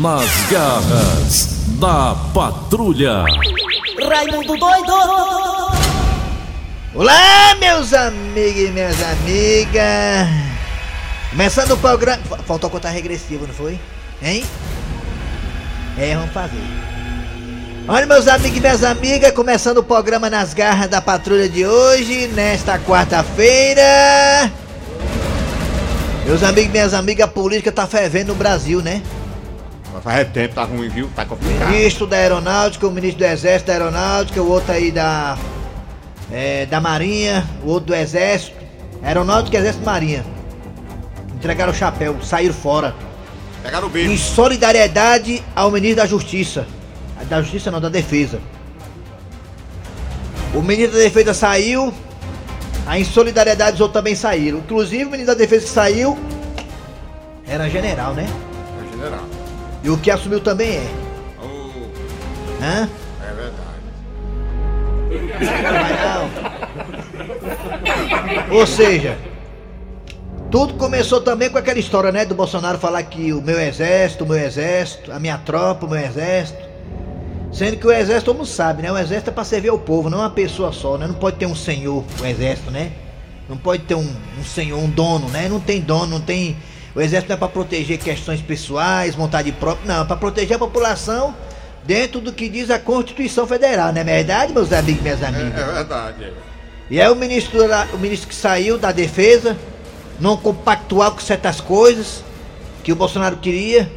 Nas garras da patrulha. Raimundo doido! Olá, meus amigos e minhas amigas! Começando o programa. Fa- Faltou contar regressivo, não foi? Hein? É, vamos fazer. Olha, meus amigos e minhas amigas, começando o programa Nas Garras da Patrulha de hoje, nesta quarta-feira. Meus amigos e minhas amigas, a política tá fervendo no Brasil, né? Faz tempo, tá ruim, viu? Tá complicado. Ministro da Aeronáutica, o ministro do Exército da Aeronáutica, o outro aí da. é, da Marinha, o outro do Exército. Aeronáutica, Exército Marinha. Entregaram o chapéu, saíram fora. Pegaram o Em bicho. solidariedade ao ministro da Justiça. Da Justiça não, da Defesa. O ministro da Defesa saiu. Aí em solidariedade os outros também saíram. Inclusive o ministro da Defesa que saiu era general, né? É general. E o que assumiu também é. Oh, Hã? é verdade. Ou seja, tudo começou também com aquela história, né? Do Bolsonaro falar que o meu exército, o meu exército, a minha tropa, o meu exército. Sendo que o exército, todo mundo sabe, né? O exército é pra servir ao povo, não uma pessoa só, né? Não pode ter um senhor, o exército, né? Não pode ter um, um senhor, um dono, né? Não tem dono, não tem. O exército não é pra proteger questões pessoais, vontade própria, não. É pra proteger a população dentro do que diz a Constituição Federal, não é verdade, meus amigos e minhas É, amigas? é verdade. é. E aí o ministro, o ministro que saiu da defesa não compactuava com certas coisas que o Bolsonaro queria.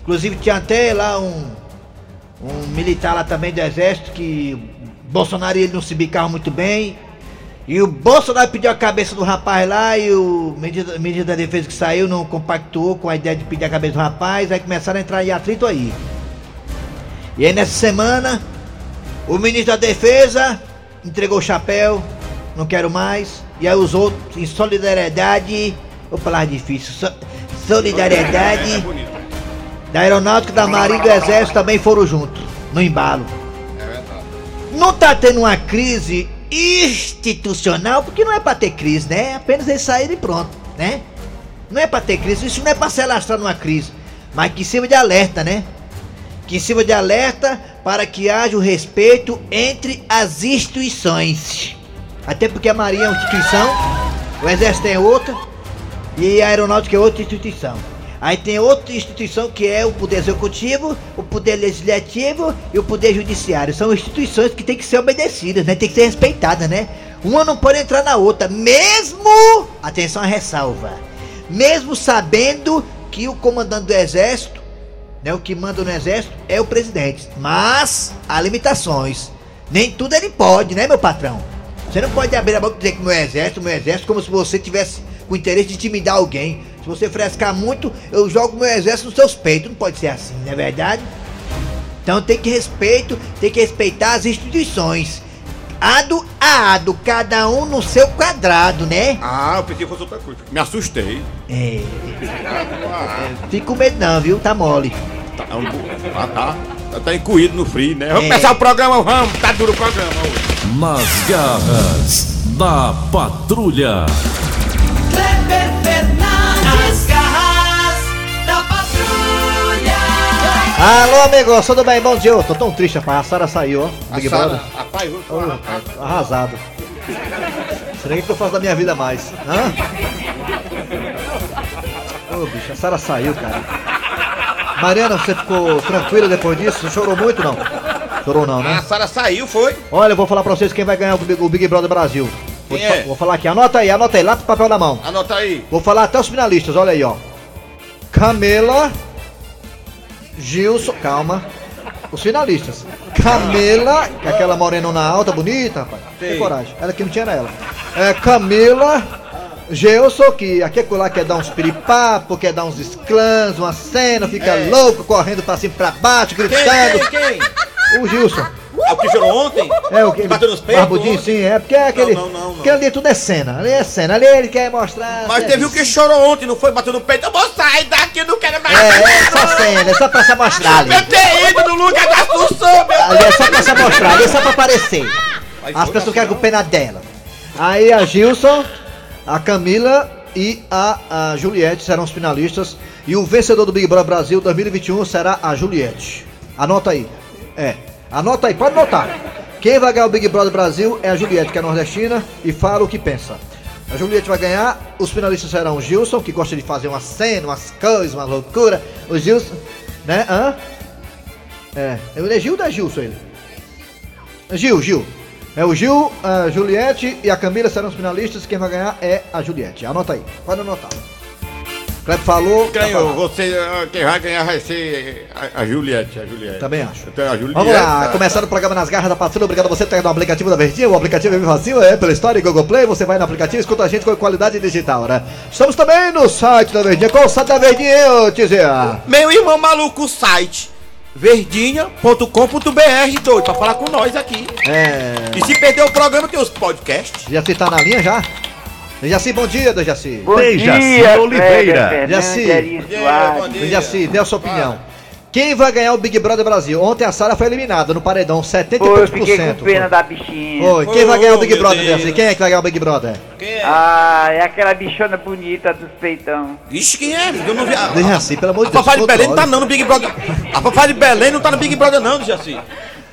Inclusive tinha até lá um, um militar lá também do exército que Bolsonaro e ele não se bicavam muito bem. E o Bolsonaro pediu a cabeça do rapaz lá e o ministro, da defesa que saiu não compactuou com a ideia de pedir a cabeça do rapaz. Aí começaram a entrar em atrito aí. E aí nessa semana o ministro da Defesa entregou o chapéu, não quero mais. E aí os outros, em solidariedade, vou falar difícil, so- solidariedade da Aeronáutica, da Marinha e do Exército também foram juntos, no embalo. É. Não tá tendo uma crise institucional, porque não é pra ter crise, né? Apenas eles saírem e pronto, né? Não é pra ter crise, isso não é pra se alastrar numa crise, mas que sirva de alerta, né? Que sirva de alerta para que haja o respeito entre as instituições. Até porque a Marinha é uma instituição, o Exército é outra, e a Aeronáutica é outra instituição. Aí tem outra instituição que é o Poder Executivo, o Poder Legislativo e o Poder Judiciário. São instituições que têm que ser obedecidas, né? Tem que ser respeitadas, né? Uma não pode entrar na outra, mesmo. Atenção à ressalva. Mesmo sabendo que o comandante do Exército, né? O que manda no Exército é o presidente. Mas há limitações. Nem tudo ele pode, né, meu patrão? Você não pode abrir a boca e dizer que meu exército, meu exército, como se você tivesse com interesse de intimidar alguém. Se você frescar muito, eu jogo meu exército nos seus peitos. Não pode ser assim, não é verdade? Então tem que respeito, tem que respeitar as instituições. Ado a ado, cada um no seu quadrado, né? Ah, eu pensei que fosse outra coisa. Me assustei. É. Fica com medo não, viu? Tá mole. Tá, é ah, tá. Tá incuído no frio, né? Vamos É. começar o programa, vamos. Tá duro o programa hoje. Nas garras da patrulha. Kleber Alô, amigo, tudo bem? Bom dia. Eu tô tão triste, rapaz. A Sara saiu, ó. Big A Brother. Rapaz, vou Ô, falar. rapaz, arrasado. Será que eu faço da minha vida mais? Hã? Ô, bicho, a Sara saiu, cara. Mariana, você ficou tranquila depois disso? Você chorou muito, não? Chorou não, A né? Sara saiu, foi? Olha, eu vou falar pra vocês quem vai ganhar o Big, o Big Brother Brasil. Vou, é? vou falar aqui, anota aí, anota aí, lá pro papel na mão. Anota aí. Vou falar até os finalistas, olha aí, ó. Camila, Gilson, calma. Os finalistas. Camila, que aquela morenona alta, bonita, rapaz. Tem coragem. Ela que não tinha era ela. É Camila, Gilson, que aqui é lá quer dar uns piripapo, quer dar uns esclãs, uma cena, fica É. louco, correndo pra cima e pra baixo, gritando. quem? O Gilson. É o que chorou ontem? É o que? Bateu nos peitos Barbudinho, sim, é porque é aquele. Não, não, não, não. Aquele ali tudo é cena. Ali é cena. Ali ele quer mostrar. Mas é teve o que chorou ontem, não foi? Bateu no peito. Eu vou sair daqui, eu não quero mais. É, é só cena, é só pra se mostrar ali. Eu ter ido no lugar da Assunção, meu Ali é só pra se mostrar, ali é só pra aparecer. As pessoas querem com pena dela. Aí a Gilson, a Camila e a, a Juliette serão os finalistas. E o vencedor do Big Brother Brasil 2021 será a Juliette. Anota aí. É. Anota aí, pode anotar. Quem vai ganhar o Big Brother Brasil é a Juliette, que é nordestina, e fala o que pensa. A Juliette vai ganhar, os finalistas serão o Gilson, que gosta de fazer uma cena, umas coisas, uma loucura. O Gilson, né? Hã? É. Ele é Gil ou é Gilson ele? Gil, Gil. É o Gil, a Juliette e a Camila serão os finalistas. Quem vai ganhar é a Juliette. Anota aí. Pode anotar. Kleber falou. tá Ganhou, falado. você, ah, quem vai ganhar vai ser a, a Juliette, a Juliette. Também acho. Então, a Juliette. Vamos lá, tá- começando o programa nas garras da patrulha. Obrigado a você que tá no aplicativo da Verdinha. O aplicativo é fácil, é pela história e Google Play. Você vai no aplicativo e escuta a gente com qualidade digital, né? Estamos também no site da Verdinha. Qual o site da Verdinha, ô Tizia? Meu irmão maluco, o site verdinha.com.br, doido, pra falar com nós aqui. É. E se perder o programa, tem os podcasts. Jaci tá na linha já? Jaci, bom dia, Dejaci. Bom Dejaci dia, Oliveira. Kleber Jaci. Fernandes, Ari Bom dia, Soares. bom dia. Dejaci, dê a sua opinião. Quem vai ganhar o Big Brother Brasil? Ontem a Sara foi eliminada no paredão, 70 e Pô, poucos eu por fiquei com cento. pena da bichinha. Oi, quem vai ganhar o Big Oh, Brother. Dejaci? Quem é que vai ganhar o Big Brother? Quem é? Ah, é aquela bichona bonita dos peitão. Ixi, quem é? Eu não vi. A, Dejaci, pelo amor de a Deus. Fafá de Belém não tá não no Big Brother. A Fafá de Belém não tá no Big Brother não, Jaci.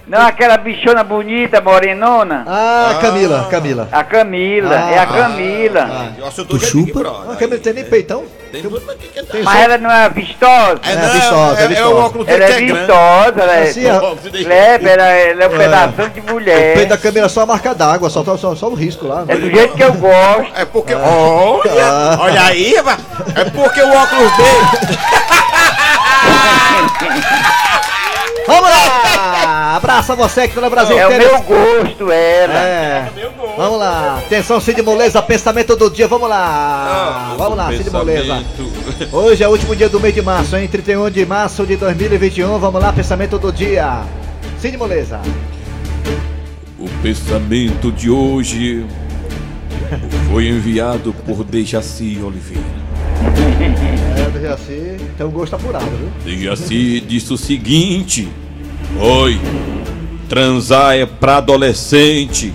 Não, aquela bichona bonita, morenona. Ah, Camila, Camila. A Camila, Ah, é a ah, Camila. Eu acho Tu é chupa? Brother. Ah, a Camila tem nem peitão. Tem mas? Tem ela não é vistosa? É, É, não, vistosa, é é, é vistosa. o óculos dele Ela é é vistosa, ela é. Assim, ó, Kleber, ela, ela é um pedação de O mulher. peito da Camila é só a marca d'água, só, só, só, o risco lá. É do jeito que eu gosto. É porque. Olha! Ah. Olha aí, rapaz. É porque o óculos dele. Vamos lá! Abraça você que tá no Brasil É o meu gosto, ela. É. Vamos lá. Atenção, Cid Moleza, pensamento do dia. Vamos lá. Vamos lá, Cid Moleza. Hoje é o último dia do mês de março, hein? 31 de março de 2021. Vamos lá, pensamento do dia. Cid Moleza. O pensamento de hoje foi enviado por Dejaci Oliveira. É, do Jaci, tem um gosto apurado, viu? Dejaci disse o seguinte: Oi, transar é pra adolescente.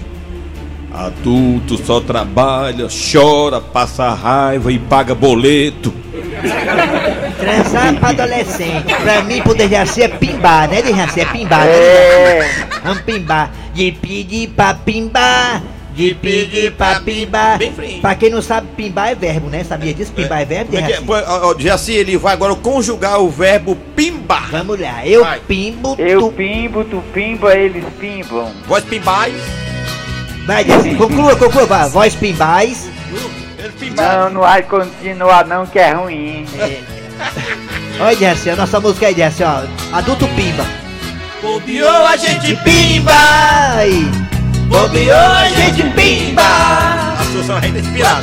Adulto só trabalha, chora, passa raiva e paga boleto. Transar pra adolescente. Pra mim, pro Dejaci é pimbar, né, Dejaci? É pimbar, né? É. Vamos pimbar. De pedir pra pimbar. De pedir pra pimbar. Pra quem não sabe, pimbar é verbo, né? Sabia disso? Pimbar é verbo, é é? Ó, Jaci, ele vai agora conjugar o verbo pimbar. Vamos lá. Eu Vai. pimbo, Eu tu... pimbo, tu pimba, eles pimbam. Voz pimbais. Vai, Dejaci. Conclua, conclua. Vai. Voz pimbais. Não, não vai continuar não, que é ruim. Olha, Dejaci, a nossa música aí, Dejaci, ó. Adulto pimba. Bobeou, a gente Pimba! Bobeou, a Gente pimba! A Susan ainda é inspirada.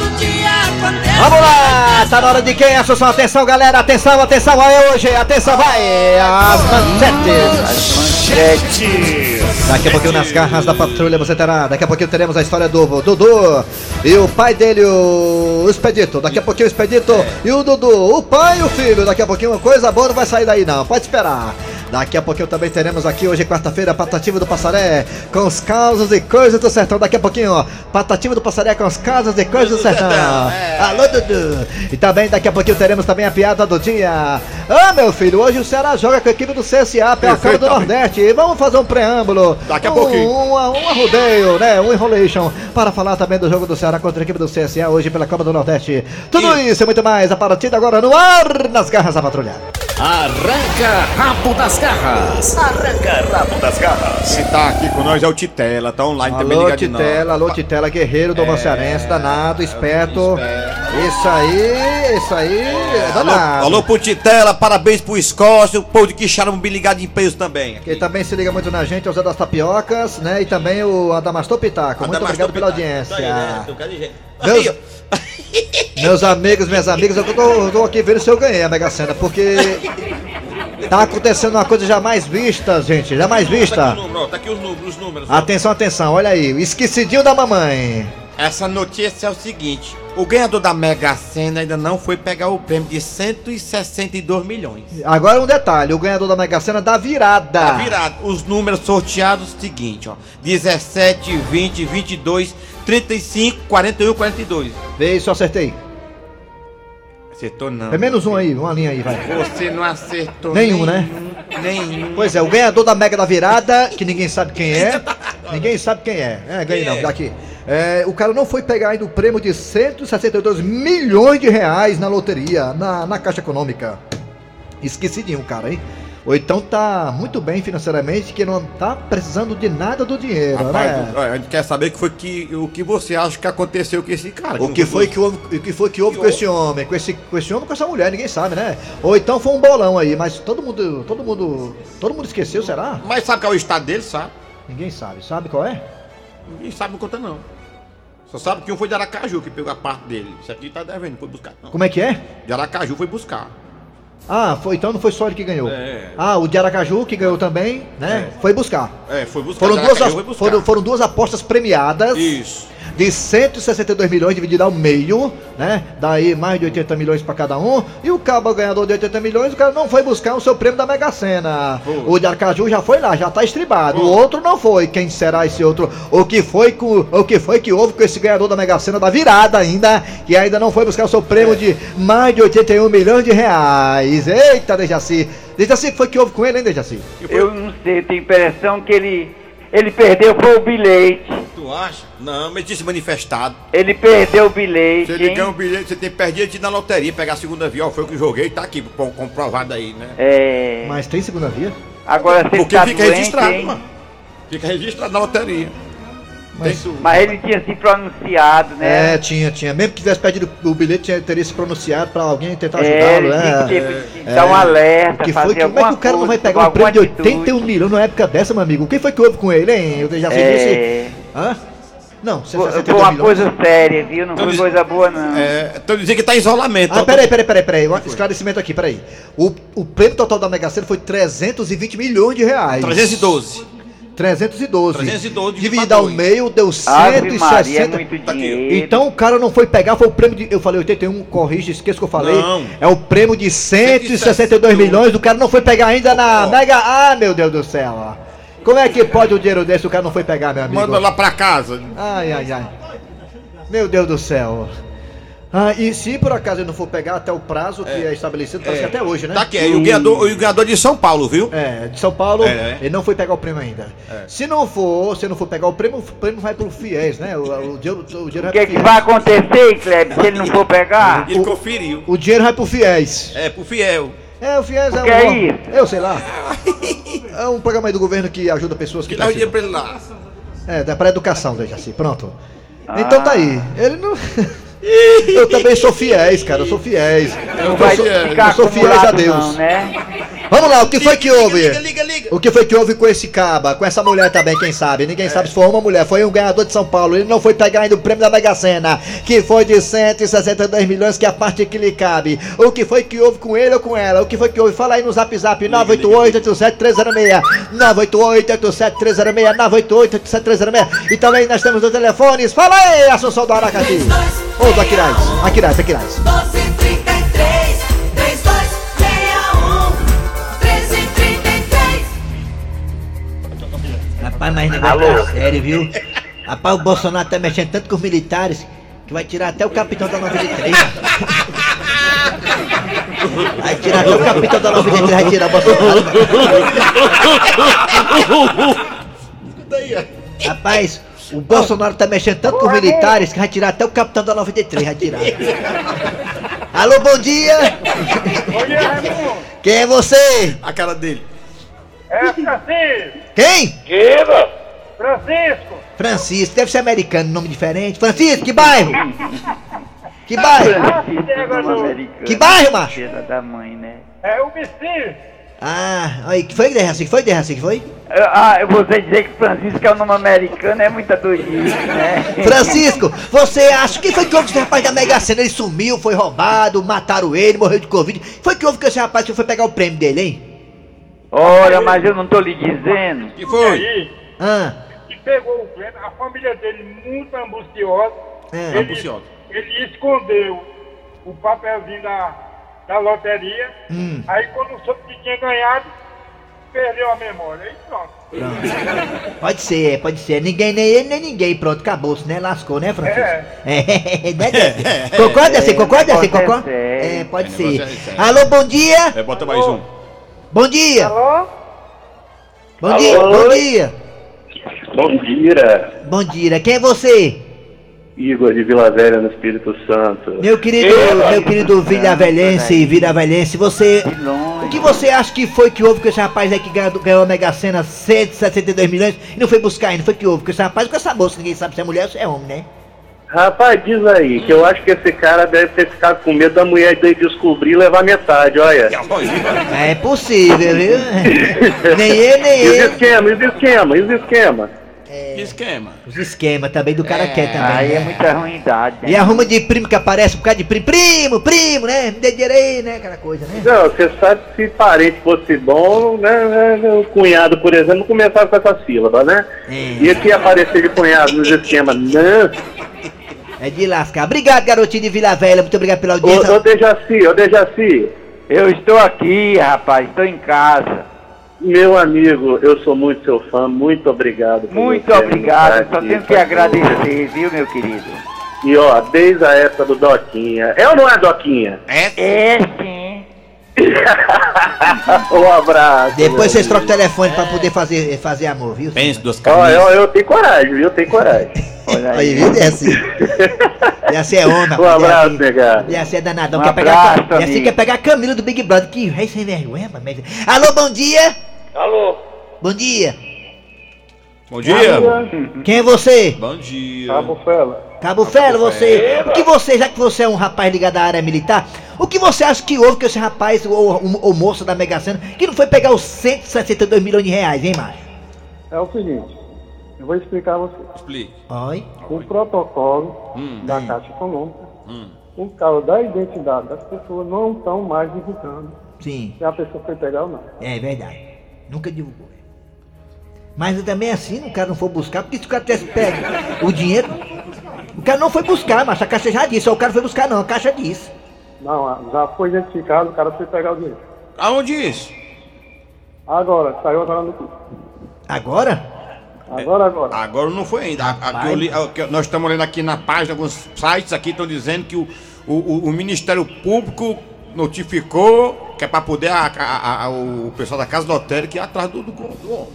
Vamos lá, tá na hora de quem? Atenção, atenção, galera, atenção, atenção, vai hoje, atenção, vai! As manchetes! Daqui a pouquinho nas garras da patrulha você terá, daqui a pouquinho teremos a história do Dudu e o pai dele, o Expedito. Daqui a pouquinho o Expedito e o Dudu, o pai e o filho. Daqui a pouquinho uma coisa boa não vai sair daí não, pode esperar. Daqui a pouquinho também teremos aqui hoje, quarta-feira, Patativa do Passaré, com os causos e coisas do sertão. Daqui a pouquinho, ó, Patativa do Passaré com os causos e coisas do sertão. Alô, Dudu! E também daqui a pouquinho teremos também a piada do dia. Ah, meu filho, hoje o Ceará joga com a equipe do CSA pela Copa do Nordeste. E vamos fazer um preâmbulo. Daqui a um, pouquinho. Um, um arrodeio, né? Um enrolation. Para falar também do jogo do Ceará contra a equipe do CSA hoje pela Copa do Nordeste. Tudo isso e muito mais a partir de agora no ar, nas garras da patrulha. Arranca rabo das garras. Quem tá aqui com nós é o Titela, tá online também Alô, ligado não. Titela, alô, Titela, guerreiro do Cearense, danado, esperto. Isso aí, isso aí, é Alô, danado. alô pro Titela, parabéns pro Escócia, o povo de Quixarambi ligado em peso também. Quem também se liga muito na gente é o Zé das Tapiocas, né? E também o Adamastor Pitaco. Muito obrigado pela audiência. Meus, Aí, ó. Meus amigos, minhas amigas, eu tô, eu tô aqui vendo se eu ganhei a Mega Sena, porque tá acontecendo uma coisa jamais vista, gente, jamais Tá aqui, vista. tá aqui os números, os números. Atenção, atenção, olha aí, esquecidinho da mamãe. Essa notícia é o seguinte: o ganhador da Mega Sena ainda não foi pegar o prêmio de 162 milhões. Agora um detalhe, o ganhador da Mega Sena da virada. Tá virado. Os números sorteados o seguinte, ó: 17, 20, 22, 35, 41, 42. Vê se eu acertei. Acertou não. É menos um aí, uma linha aí, vai. Você não acertou Nenhum, né? Nenhum. Pois é, o ganhador da Mega da Virada, que ninguém sabe quem é. Ninguém sabe quem é. É, ganhei não, daqui. É, o cara não foi pegar ainda o prêmio de 162 milhões de reais na loteria, na, na Caixa Econômica. Esqueci de um, cara, hein? Ou então tá muito bem financeiramente, que não tá precisando de nada do dinheiro, Rapaz, né? a gente quer saber que foi que, o que você acha que aconteceu com esse cara. O que foi que houve, o que foi que houve com esse homem, com esse, com esse homem, com essa mulher, ninguém sabe, né? Ou então foi um bolão aí, mas todo mundo, todo mundo, todo mundo esqueceu, será? Mas sabe qual é o estado dele, sabe? Ninguém sabe, sabe qual é? Ninguém sabe não conta não. Só sabe que um foi de Aracaju que pegou a parte dele. Isso aqui tá devendo, foi buscar. Não. Como é que é? De Aracaju foi buscar. Ah, foi, então não foi só ele que ganhou. É. Ah, o de Aracaju que ganhou também, né? Foi buscar. É, foi buscar. Foram duas, as- buscar. foram, foram duas apostas premiadas Isso. de 162 milhões dividido ao meio, né? Daí mais de 80 milhões pra cada um. E o cabo ganhador de 80 milhões, o cara não foi buscar o seu prêmio da Mega Sena. Foi. O de Aracaju já foi lá, já tá estribado. O Foi. outro não foi. Quem será esse outro? O que foi com o que foi que houve com esse ganhador da Mega Sena da virada ainda, que ainda não foi buscar o seu prêmio de mais de 81 milhões de reais. Eita, Dejaci. Dejaci, o que foi que houve com ele, hein, Dejaci? Eu não sei, tenho a impressão que ele. Ele perdeu foi o bilhete. Tu acha? Não, mas disse manifestado. Ele perdeu o bilhete. Se ele hein? ganha um bilhete, você tem que perder de ir na loteria, pegar a segunda via. Ó, foi o que eu joguei, tá aqui pô, comprovado aí, né? É. Mas tem segunda via? Agora você Porque tá fica doente, registrado, hein? mano. Fica registrado na loteria. Mas- Mas ele tinha se pronunciado, né? É, tinha, tinha. Mesmo que tivesse pedido o bilhete, tinha- teria se pronunciado pra alguém tentar É, ajudá-lo, ele tinha que né? ter- dar um alerta, que fazer foi que, como é que o cara não vai pegar um prêmio de alguma atitude. 81 milhões numa época dessa, meu amigo? O que foi que houve com ele, hein? Eu já sei disse. É. Hã? Não, Foi 162 uma milhões. coisa séria, viu? Não foi diz- coisa boa, não. É, tô dizendo que tá em isolamento. Ah, peraí, peraí, peraí, peraí. Um esclarecimento aqui, peraí. O, o prêmio total da Mega Sena foi 320 milhões de reais. 312. 312. 312 Dividido ao meio, deu Ave Maria, é 160. muito Tá dinheiro. Então o cara não foi pegar, foi o prêmio de. Eu falei 81, corrige, esqueça que eu falei. Não. É o prêmio de 162 162 milhões, o cara não foi pegar ainda na Mega. Ah, meu Deus do céu, ó. Como é que pode um dinheiro desse o cara não foi pegar, meu amigo? Manda lá pra casa. Ai, ai, ai. Meu Deus do céu. Ah, e se por acaso ele não for pegar até o prazo que é, estabelecido, parece que até hoje, né? Tá aqui, é, e o ganhador, e o ganhador de São Paulo, viu? É, de São Paulo, É, é. ele não foi pegar o prêmio ainda. Se não for, se não for pegar o prêmio, o prêmio vai pro FIES, né? O, o dinheiro, o dinheiro O que, que vai acontecer, Kleber, se ele não for pegar? Ele conferiu. O dinheiro vai pro FIES. É, pro fiel. É, o FIES é que um. é isso? Eu sei lá. É um programa aí do governo que ajuda pessoas que Que dá o dinheiro pra ele lá. É, dá pra educação, deixa assim, pronto. Ah. Então tá aí. Ele não. eu também sou fiéis, cara, eu sou fiéis. Não Eu vai sou, ficar eu sou fiéis a Deus. não, né? Vamos lá, o que foi que houve? Liga, liga, liga. O que foi que houve com esse caba, com essa mulher também, quem sabe? Ninguém sabe se foi uma mulher, foi um ganhador de São Paulo. Ele não foi pegar ainda o prêmio da Mega Sena, que foi de 162 milhões, que é a parte que lhe cabe. O que foi que houve com ele ou com ela? O que foi que houve? Fala aí no zap zap 988-87306, 988-87306, 988-87306. E também nós temos os telefones. Fala aí, Assunção do Aracati. Ou do Aquiraz. Aquiraz, Aquiraz. Rapaz, mas negócio tá sério, viu? Rapaz, o Bolsonaro tá mexendo tanto com os militares que vai tirar até o capitão da 93. Vai tirar até o capitão da 93, vai tirar o Bolsonaro. Rapaz, o Bolsonaro tá mexendo tanto com os militares que vai tirar até o capitão da 93, vai tirar. Alô, bom dia! Quem é você? A cara dele. É Francisco! Quem? Francisco! Francisco, deve ser americano, nome diferente. Francisco, que bairro? Que bairro? No- Americano. Que bairro, macho? Filha da mãe, né? É o Bici! Ah, aí, que foi, Derraci? Que foi, Derraci? Que foi? Ah, você dizer que Francisco é o nome americano é muita doidice, né? Francisco, você acha que foi que houve com esse rapaz da Mega Sena? Ele sumiu, foi roubado, mataram ele, morreu de Covid. Foi que houve com esse rapaz que foi pegar o prêmio dele, hein? Ora, mas eu não tô lhe dizendo. Que foi? Aí, Ah, que pegou o prêmio, a família dele muito ambiciosa. É, ele, ambiciosa. ele escondeu o papelzinho da, da loteria. Hum. Aí quando soube que tinha ganhado, perdeu a memória. Aí pronto. Pronto. Pode ser, pode ser. Ninguém, nem ele, nem ninguém. Pronto, acabou-se, né? Lascou, né, Francisco? É. né, Desi? Concorda, Desi? Concorda, Desi? negócio é Concorda? É, pode É, ser. negócio é sério. Alô, bom dia. É, bota mais um. Bom dia. Alô? Bom dia, bom dia. Bom dia, Bom dia. Quem é você? Igor de Vila Velha, no Espírito Santo. Meu querido, meu querido Viravelhense, Viravelhense, você. De longe. O que você acha que foi que houve com esse rapaz aí que ganhou, ganhou a Mega Sena 162 milhões e não foi buscar ainda? Foi que houve com esse rapaz com essa bolsa, ninguém sabe se é mulher ou se é homem, né? Rapaz, diz aí, que eu acho que esse cara deve ter ficado com medo da mulher dele descobrir e levar metade, olha. É possível, viu? nem ele, nem E os ele. esquema, e os esquema, e os esquema. Que esquema. Os esquemas também do cara quer também. Aí é né? muita ruindade. né? E arruma de primo que aparece por causa de primo. Primo, primo, né? Me dê dinheiro aí, né? Aquela coisa, né? Não, você sabe que se parente fosse bom, né, né, o cunhado, por exemplo, não começava com essa sílaba, né? É. E ele ia aparecer de cunhado nos esquemas, não. É de lascar. Obrigado, garotinho de Vila Velha. Muito obrigado pela Ô, audiência. ô Dejaci, ô Dejaci, Eu estou aqui, rapaz, estou em casa. meu amigo, eu sou muito seu fã, muito obrigado. Muito obrigado, só tenho que agradecer, viu, meu querido? E ó, desde a época do Doquinha. É ou não é Doquinha? É? É sim. um abraço. Depois vocês trocam o telefone pra poder fazer, fazer amor, viu? Pense dos amigo. Ó, caminhos. eu, eu tenho coragem, viu? Eu tenho coragem. Olha Aí, viu? É assim. E assim é onda. Um abraço, nega. E assim é danadão. Um quer pegar, abraço, e assim quer pegar a Camila do Big Brother. Que rei sem vergonha, mano. Alô, bom dia. Alô? Bom dia. Bom dia. Quem é você? Bom dia. Cabo Fela. Cabo Felo, você. O que você, já que você é um rapaz ligado à área militar, o que você acha que houve com esse rapaz, ou o moço da Mega Sena, que não foi pegar os 162 milhões de reais, hein, macho? É o seguinte, eu vou explicar a você. Explique. Oi. O protocolo Hum. da Caixa Econômica, Hum. o caso da identidade das pessoas não estão mais divulgando Sim, se a pessoa foi pegar ou não. é verdade. Nunca divulgou. Mas também assim, o cara não for buscar, porque se o cara tivesse pego o dinheiro, o cara não foi buscar, mas a caixa já disse, o cara foi buscar não, a caixa disse. Não, ah, já foi identificado, o cara foi pegar o dinheiro. Aonde isso? Agora, saiu agora no Agora? Agora, agora. Agora não foi ainda. A- a- li- a- que nós estamos lendo aqui na página, alguns sites aqui estão dizendo que o, o, o- o Ministério Público notificou que é para poder a- a- a- o pessoal da Casa Lotérica ir atrás do, do, do homem.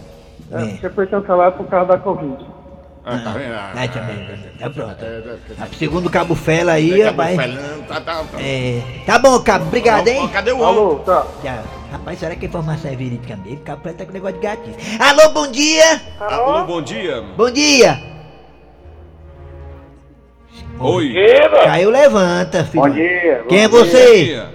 É, porque foi cancelado por causa da Covid. Ah, tá vendo? Ah, É, também, tá pronto. é, é, é, Segundo o Cabo Fela aí, rapaz. tá, tá, tá. É, tá bom, Cabo, obrigado, hein? Cadê o homem? Alô, tá. Já. Rapaz, será que a informação é verídica mesmo? O Fela tá com negócio de gatinho. Alô, bom dia! Alô, bom dia. Bom dia! Oi. Caiu, levanta, filho. Bom dia. Quem é bom você? dia.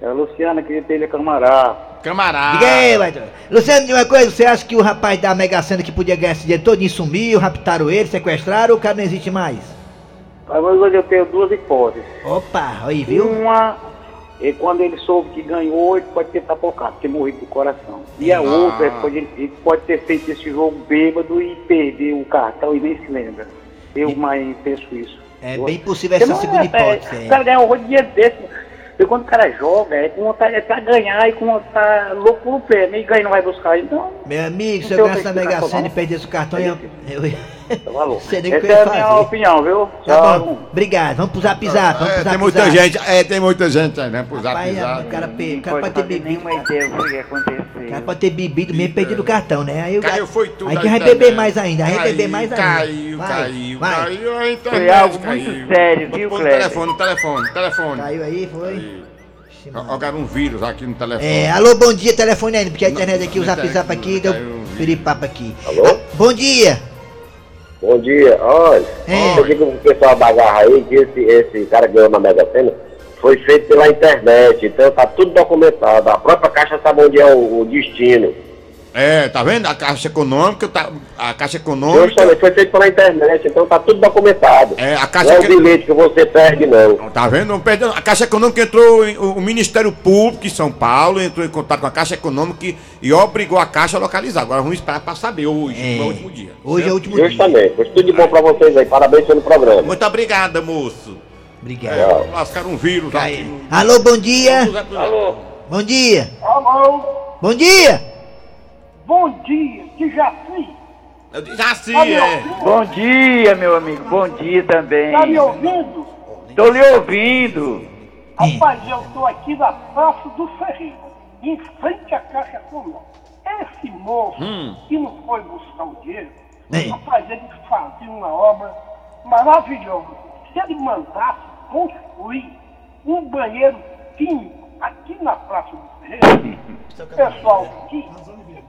É a Luciana aqui de Telha Camará. Camarada. Diga aí, vai. Luciano, de uma coisa, você acha que o rapaz da Mega Sena que podia ganhar esse dinheiro todo sumiu, raptaram ele, sequestraram ou o cara não existe mais? Mas hoje eu tenho duas hipóteses. Opa, aí, viu? Uma é quando ele soube que ganhou, ele pode ter tapocado, ter morrido do coração. E a outra é quando ele, pode ter feito esse jogo bêbado e perder o cartão e nem se lembra. Eu mais penso isso. É Eu- bem possível essa segunda é- hipótese. É, é. o cara ganha um dinheiro desse. Porque quando o cara joga, é com vontade é pra ganhar e com vontade louco no pé. Nem ganha não vai buscar. Então, Meu amigo, se eu ganhasse na outra Mega Sena e perdesse o cartão, eu. eu... tá que Essa eu é a minha fazer. opinião, viu? Tá bom, obrigado. Vamos pro zap zap, vamos pro É, zap tem muita zap. gente, é, tem muita gente aí, né? Pro zap Rapaz, zap. o cara, pe- o cara pode ter bebido. nenhuma ideia do que O cara pode ter bebido mesmo perdido o cartão, né? Aí o Caiu, cara- foi tudo. Aí que vai beber mais ainda, aí vai beber mais ainda. Caiu, Vai, caiu, vai. caiu. A internet Foi algo caiu. muito sério, viu, Kleber? telefone, no telefone, no telefone. Caiu aí, foi. Jogaram um vírus aqui no telefone. É, alô, bom dia, telefone aí, porque a internet aqui, o zap zap aqui, deu um piripapo aqui. Alô? Bom dia. Bom dia. Olha, É. eu digo pro pessoal da garra aí que esse, esse cara que ganhou na Mega Sena foi feito pela internet, então tá tudo documentado. A própria Caixa sabe onde é o, o destino. É, tá vendo? A Caixa Econômica, tá, a Caixa Eu Econômica. falei, foi feito pela internet, então tá tudo documentado. É, a Não Caixa é o bilhete que você perde, não. Tá vendo? Não perdeu. A Caixa Econômica entrou, em- o o Ministério Público em São Paulo entrou em contato com a Caixa Econômica e, e obrigou a Caixa a localizar. Agora vamos esperar pra saber hoje, É. no último dia. Hoje é o último Eu dia. também. Pois tudo de bom pra vocês aí. Parabéns pelo programa. Muito obrigada, moço. Obrigado. Tchau. Lascaram um vírus aqui. Caiu. no- Alô, bom dia. Alô? Bom dia. Alô? Bom dia. Bom dia, de Jaci. Assim, Tá é. Bom dia, meu amigo. Bom dia também. Tá me ouvindo? Tô lhe ouvindo. Rapaz, eu tô aqui na Praça do Ferreira, em frente à Caixa Econômica. Esse moço que não foi buscar o dinheiro, Ei. rapaz, ele fazia uma obra maravilhosa. Se ele mandasse construir um banheiro químico aqui na Praça do Ferreira, o pessoal aqui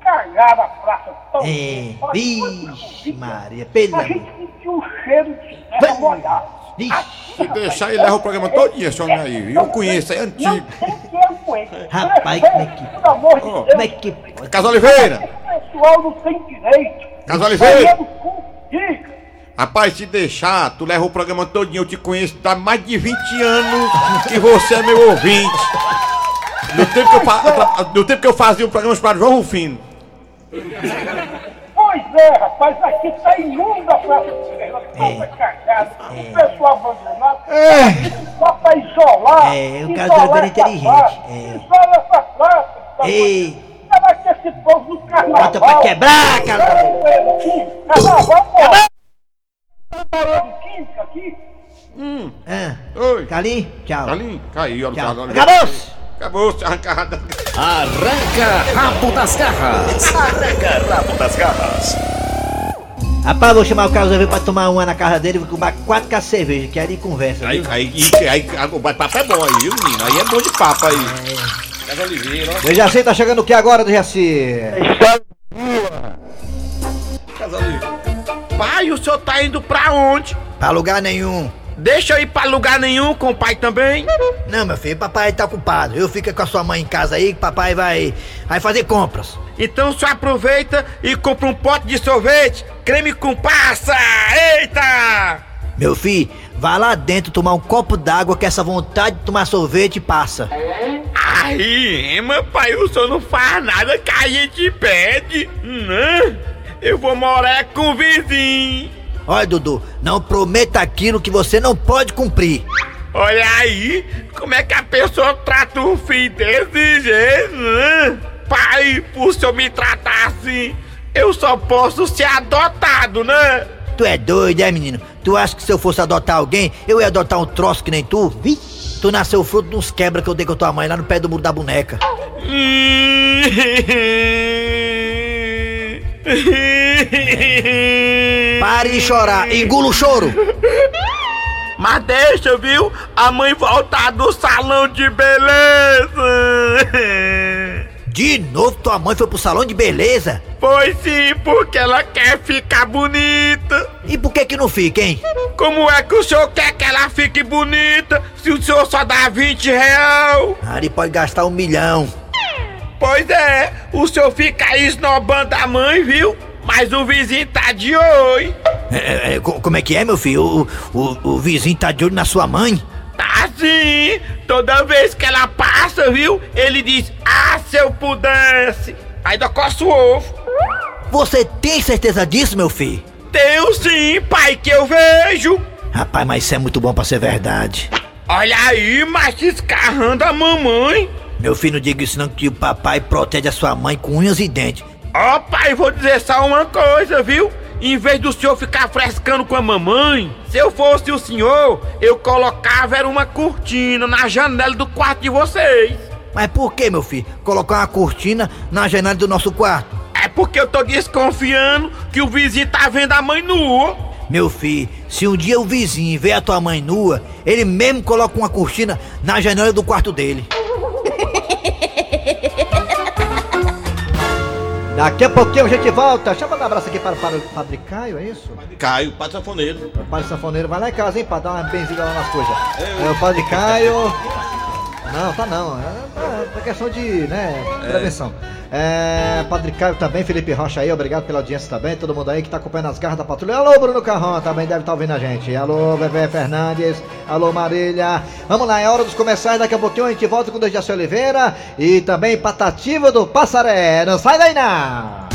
cagaram a praça toda. É, vixe, Maria, pelo A gente sentiu um cheiro de terra molhada. Se deixar, ele leva o programa todinho, esse homem aí. Eu conheço, é antigo. é. Rapaz, como é que- Pelo amor de Deus. como é que pode? Casa Oliveira! Esse pessoal não tem direito. Casa Oliveira! Rapaz, se deixar, tu leva o programa todinho. Eu te conheço há mais de 20 anos que você é meu ouvinte. No tempo que eu, fa- no tempo que eu fazia o programa chamado João Rufino. Pois é, rapaz, aqui tá imunda a praça do Ferreira, toda cagada, o pessoal abandonado. Só pra isolar. É, o isolar caso é essa inteligente, praça, é. Isola essa praça. tá Ei. Ela quer esse povo do carnaval. Bota pra quebrar, cara. Carnaval, pô. Trabalhando química aqui. Ah, Oi. Calim, tchau. Ali, caiu, olha o Tchau. Casa Acabou-se! Acabou-se, arrancada. Arranca rabo das garras. Arranca rabo das garras. Rapaz, vou chamar o Carlos Oliveira pra tomar uma na casa dele, vou tomar quatro caixas de cerveja, que ali conversa, Aí, viu? aí, aí, aí, o bate-papo é bom aí, viu, menino? Aí é bom de papo aí. Casa Oliveira, já sei, tá chegando o que agora do Jaci? Casa Oliveira. Pai, o senhor tá indo pra onde? Pra lugar nenhum. Deixa eu ir pra lugar nenhum com o pai também. Não, meu filho, papai tá ocupado. Eu fico com a sua mãe em casa aí, que papai vai, vai fazer compras. Então só aproveita e compra um pote de sorvete, creme com passa. Eita! Meu filho, vai lá dentro tomar um copo d'água que essa vontade de tomar sorvete passa. Aí, meu pai, o senhor não faz nada que a gente pede. Não, eu vou morar com o vizinho. Olha, Dudu, não prometa aquilo que você não pode cumprir. Olha aí, como é que a pessoa trata um filho desse jeito? Pai, por senhor me tratar assim, eu só posso ser adotado, né? Tu é doido, é, menino? Tu acha que se eu fosse adotar alguém, eu ia adotar um troço que nem tu? Vi? Tu nasceu fruto de uns quebra que eu dei com a tua mãe lá no pé do muro da boneca. Pare de chorar, engula o choro. Mas deixa, viu? A mãe voltar do salão de beleza. De novo, tua mãe foi pro salão de beleza? Pois sim, porque ela quer ficar bonita. E por que que não fica, hein? Como é que o senhor quer que ela fique bonita se o senhor só dá 20 real? Ari pode gastar um milhão. Pois é, o senhor fica aí esnobando a mãe, viu? Mas o vizinho tá de olho. É, é, co- como é que é, meu filho? O, o, o vizinho tá de olho na sua mãe? Tá sim, toda vez que ela passa, viu? Ele diz, ah, se eu pudesse. Ainda coça o ovo. Você tem certeza disso, meu filho? Tenho sim, pai, que eu vejo. Rapaz, mas isso é muito bom pra ser verdade. Olha aí, mas escarrando a mamãe. Meu filho, não diga isso não, que o papai protege a sua mãe com unhas e dentes. Ó, pai, vou dizer só uma coisa, viu? Em vez do senhor ficar frescando com a mamãe, se eu fosse o senhor, eu colocava era uma cortina na janela do quarto de vocês. Mas por que, meu filho? Colocar uma cortina na janela do nosso quarto? É porque eu tô desconfiando que o vizinho tá vendo a mãe nua. Meu filho, se um dia o vizinho vê a tua mãe nua, ele mesmo coloca uma cortina na janela do quarto dele. Daqui a pouquinho a gente volta. Deixa eu mandar um abraço aqui para, para o Padre Caio, é isso? Caio, Padre Sanfoneiro. O Padre Sanfoneiro vai lá em casa, hein, pra dar uma benzida lá nas coisas. É o Padre Caio. Não, tá não. É, é questão de, né, prevenção. É, Padre Caio também, Felipe Rocha aí, obrigado pela audiência também, todo mundo aí que tá acompanhando as garras da patrulha. Alô, Bruno Carrão, também deve estar ouvindo a gente. Alô, Bebê Fernandes, alô, Marília. Vamos lá, é hora dos comerciais, daqui a pouquinho a gente volta com o Dejaci Oliveira e também Patativa do Passaré. Não sai daí não!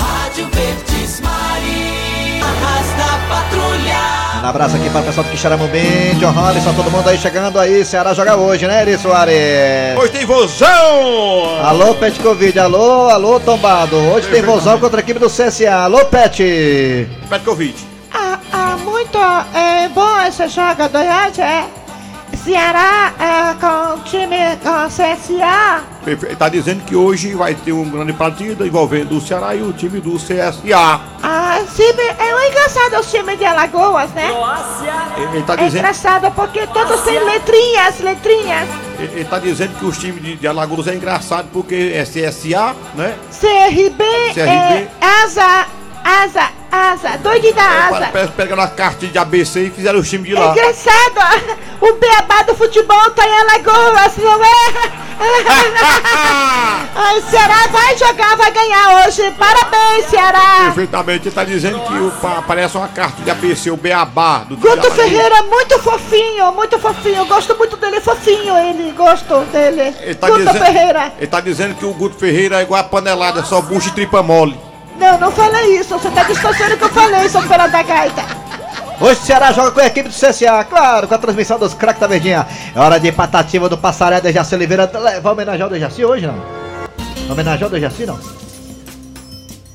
Rádio Verdes Maria. Patrulha. Um abraço aqui para o pessoal do Quixaramubim, John Robinson, todo mundo aí chegando aí. Ceará joga hoje, né, Eri Soares? Hoje tem vozão! Alô, Pet Covid, alô, alô, tombado. Hoje tem vozão contra a equipe do CSA. Alô, Pet. Pet Covid. Ah, ah, muito é, bom esse jogo do hoje, é. Ceará é, com o time com o CSA. Ele tá dizendo que hoje vai ter um grande partido envolvendo o Ceará e o time do CSA. Ah, time, é engraçado o time de Alagoas, né? Ele, ele tá É dizendo, engraçado porque todos têm letrinhas, letrinhas. ele, ele tá dizendo que os times de, de Alagoas é engraçado porque é CSA, né? CRB, CRB. é asa, asa, asa, doido da asa. Parece pegaram a carta de ABC e fizeram os times de É lá. engraçado, o beabá do futebol tá em Alagoas, não é? Ai, Ceará vai jogar, vai ganhar hoje. Parabéns, Ceará. Perfeitamente, ele tá dizendo que o, pa- parece uma carta de ABC, o Beabá do Guto. Ferreira, muito fofinho, muito fofinho. Gosto muito dele, fofinho ele, gosto dele. Ele tá, Guto dizendo, Ferreira. ele tá dizendo que o Guto Ferreira é igual a panelada, é só bucha e tripa mole. Não, não fala isso. Você tá distorcendo o que eu falei, seu fera da gaita. Hoje o Ceará joga com a equipe do CSA, claro, com a transmissão dos craques da Verdinha. É hora de patativa do Passaré de Jaci Oliveira. Vai homenagear o Dejaci hoje, não? Vai Homenagear o Dejaci, não?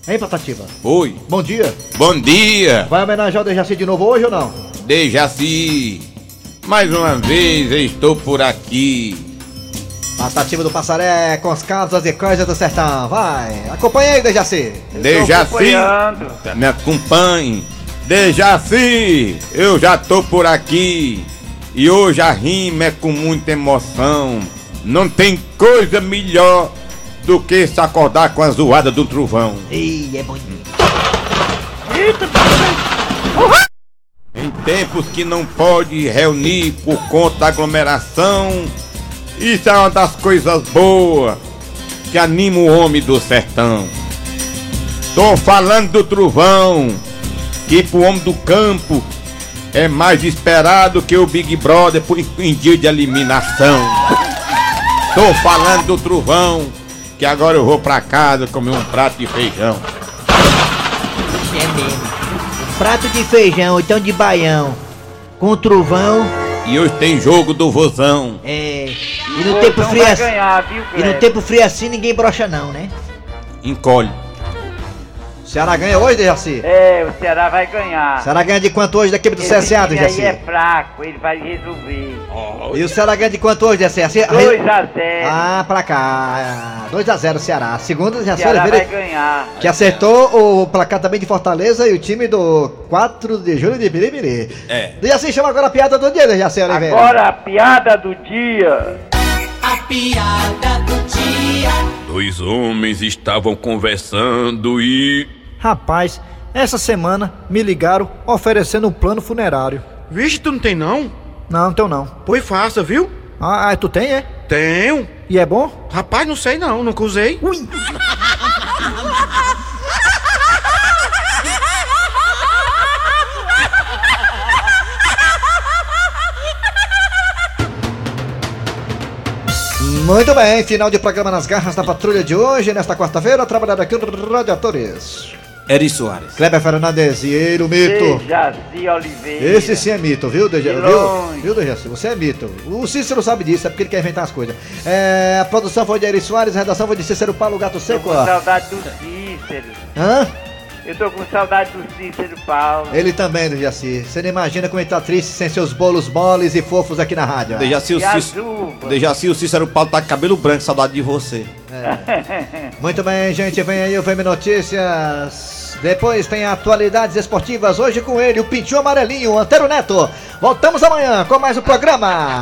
Hein, Patativa? Oi, Bom dia. bom dia, Vai homenagear o Dejaci de novo hoje ou não? Dejaci. Mais uma vez eu estou por aqui. Patativa do Passaré com as casas e coisas do sertão. Vai, acompanha aí, Dejaci. Dejaci, me acompanhe. Dejaci, eu já tô por aqui. E hoje a rima é com muita emoção. Não tem coisa melhor do que se acordar com a zoada do trovão. Ih, é bonito. Em tempos que não pode reunir por conta da aglomeração, isso é uma das coisas boas que anima o homem do sertão. Tô falando do trovão, que pro homem do campo é mais esperado que o Big Brother por- em dia de eliminação. Tô falando do trovão, que agora eu vou pra casa comer um prato de feijão. É mesmo. Prato de feijão, então de baião. Com trovão. E hoje tem jogo do vozão. É. E no tempo frio assim. ganhar, viu, E no tempo frio assim ninguém brocha não, né? Encolhe. Ceará ganha hoje, Dejaci? É, o Ceará vai ganhar. Ceará ganha de quanto hoje da equipe do Esse CSA, Dejaci? é fraco, ele vai resolver. E o Ceará ganha de quanto hoje, Dejaci? 2 a 0 Ah, pra cá. 2x0 Ceará. Segundo, Dejaci Ceará vai ganhar. que acertou o placar também de Fortaleza e o time do 4 de julho de Biribiri. É. Dejaci, chama agora a piada do dia, Dejaci Oliveira. Agora a piada do dia. A piada do dia. Dois homens estavam conversando e. Rapaz, essa semana me ligaram oferecendo um plano funerário. Vixe, tu não tem não? Não, então não. Pois faça, viu? Ah, ah, tu tem, é? Tenho. E é bom? Rapaz, não sei não, nunca usei. Ui! Muito bem, final de programa nas garras da patrulha de hoje, nesta quarta-feira, trabalhando aqui no Radiadores. Eri Soares. Kleber Fernandes, e ele, o mito. Dejaci Oliveira. Esse sim é mito, viu, Deja? De Viu, viu Dejaci? Você é mito. O Cícero sabe disso, é porque ele quer inventar as coisas. É, a produção foi de Eri Soares, a redação foi de Cícero Paulo Gato Seco. com ó. saudade do Cícero. Hã? Eu tô com saudade do Cícero Paulo. Ele também, Dejaci. Você não imagina como ele tá triste sem seus bolos moles e fofos aqui na rádio. Dejaci, o E a Cícero. Dejaci, o Cícero Paulo tá com cabelo branco, saudade de você. Muito bem, gente, vem aí o VM Notícias. Depois tem atualidades esportivas hoje com ele, o Pintinho Amarelinho, o Antero Neto. Voltamos amanhã com mais um programa.